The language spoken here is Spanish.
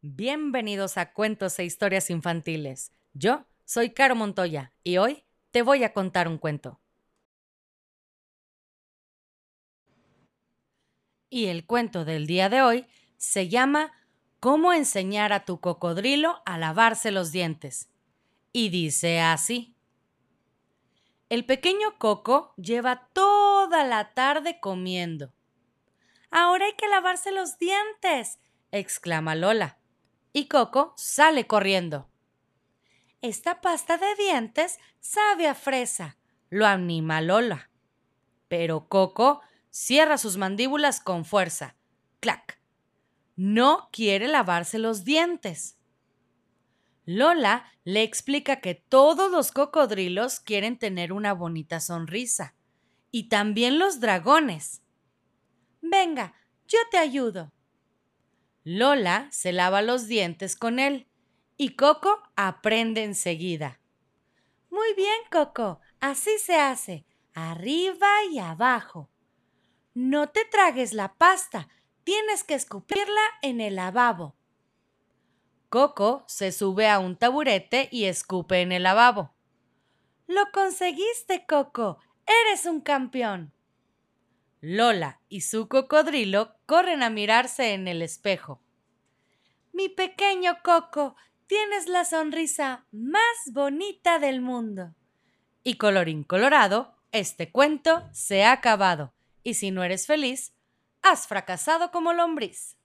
Bienvenidos a Cuentos e Historias Infantiles. Yo soy Caro Montoya y hoy te voy a contar un cuento. Y el cuento del día de hoy se llama Cómo enseñar a tu cocodrilo a lavarse los dientes. Y dice así. El pequeño Coco lleva toda la tarde comiendo. Ahora hay que lavarse los dientes, exclama Lola. Y Coco sale corriendo. Esta pasta de dientes sabe a fresa, lo anima Lola. Pero Coco cierra sus mandíbulas con fuerza. ¡Clac! No quiere lavarse los dientes. Lola le explica que todos los cocodrilos quieren tener una bonita sonrisa. Y también los dragones. Venga, yo te ayudo. Lola se lava los dientes con él y Coco aprende enseguida. Muy bien, Coco, así se hace, arriba y abajo. No te tragues la pasta, tienes que escupirla en el lavabo. Coco se sube a un taburete y escupe en el lavabo. Lo conseguiste, Coco. Eres un campeón. Lola y su cocodrilo corren a mirarse en el espejo. Mi pequeño Coco, tienes la sonrisa más bonita del mundo. Y colorín colorado, este cuento se ha acabado. Y si no eres feliz, has fracasado como lombriz.